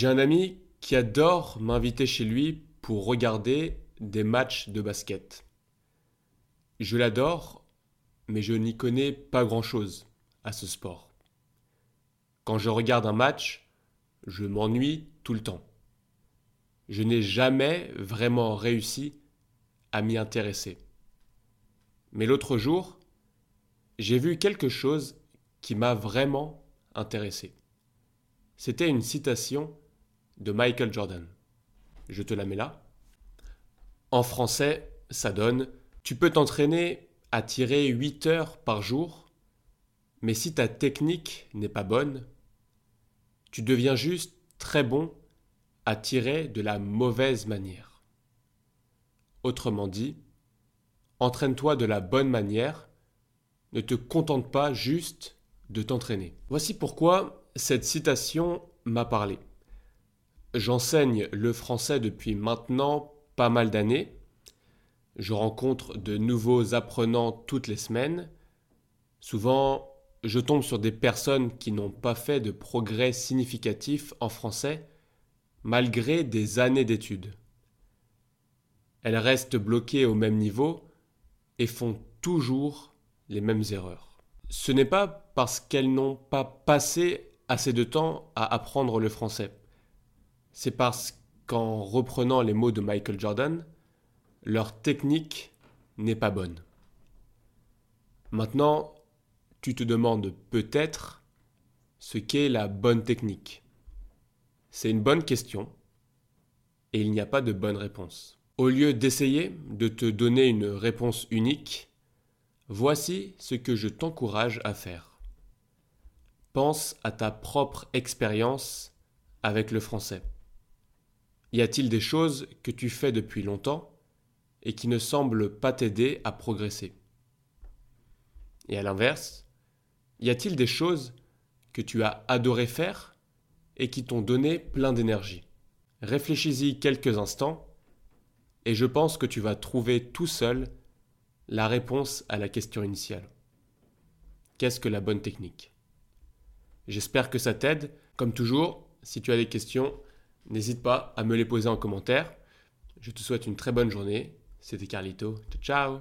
J'ai un ami qui adore m'inviter chez lui pour regarder des matchs de basket. Je l'adore, mais je n'y connais pas grand-chose à ce sport. Quand je regarde un match, je m'ennuie tout le temps. Je n'ai jamais vraiment réussi à m'y intéresser. Mais l'autre jour, j'ai vu quelque chose qui m'a vraiment intéressé. C'était une citation de Michael Jordan. Je te la mets là. En français, ça donne Tu peux t'entraîner à tirer 8 heures par jour, mais si ta technique n'est pas bonne, tu deviens juste très bon à tirer de la mauvaise manière. Autrement dit, entraîne-toi de la bonne manière, ne te contente pas juste de t'entraîner. Voici pourquoi cette citation m'a parlé. J'enseigne le français depuis maintenant pas mal d'années. Je rencontre de nouveaux apprenants toutes les semaines. Souvent, je tombe sur des personnes qui n'ont pas fait de progrès significatifs en français malgré des années d'études. Elles restent bloquées au même niveau et font toujours les mêmes erreurs. Ce n'est pas parce qu'elles n'ont pas passé assez de temps à apprendre le français c'est parce qu'en reprenant les mots de Michael Jordan, leur technique n'est pas bonne. Maintenant, tu te demandes peut-être ce qu'est la bonne technique. C'est une bonne question et il n'y a pas de bonne réponse. Au lieu d'essayer de te donner une réponse unique, voici ce que je t'encourage à faire. Pense à ta propre expérience avec le français. Y a-t-il des choses que tu fais depuis longtemps et qui ne semblent pas t'aider à progresser? Et à l'inverse, y a-t-il des choses que tu as adoré faire et qui t'ont donné plein d'énergie? Réfléchis-y quelques instants et je pense que tu vas trouver tout seul la réponse à la question initiale. Qu'est-ce que la bonne technique? J'espère que ça t'aide. Comme toujours, si tu as des questions, N'hésite pas à me les poser en commentaire. Je te souhaite une très bonne journée. C'était Carlito. Ciao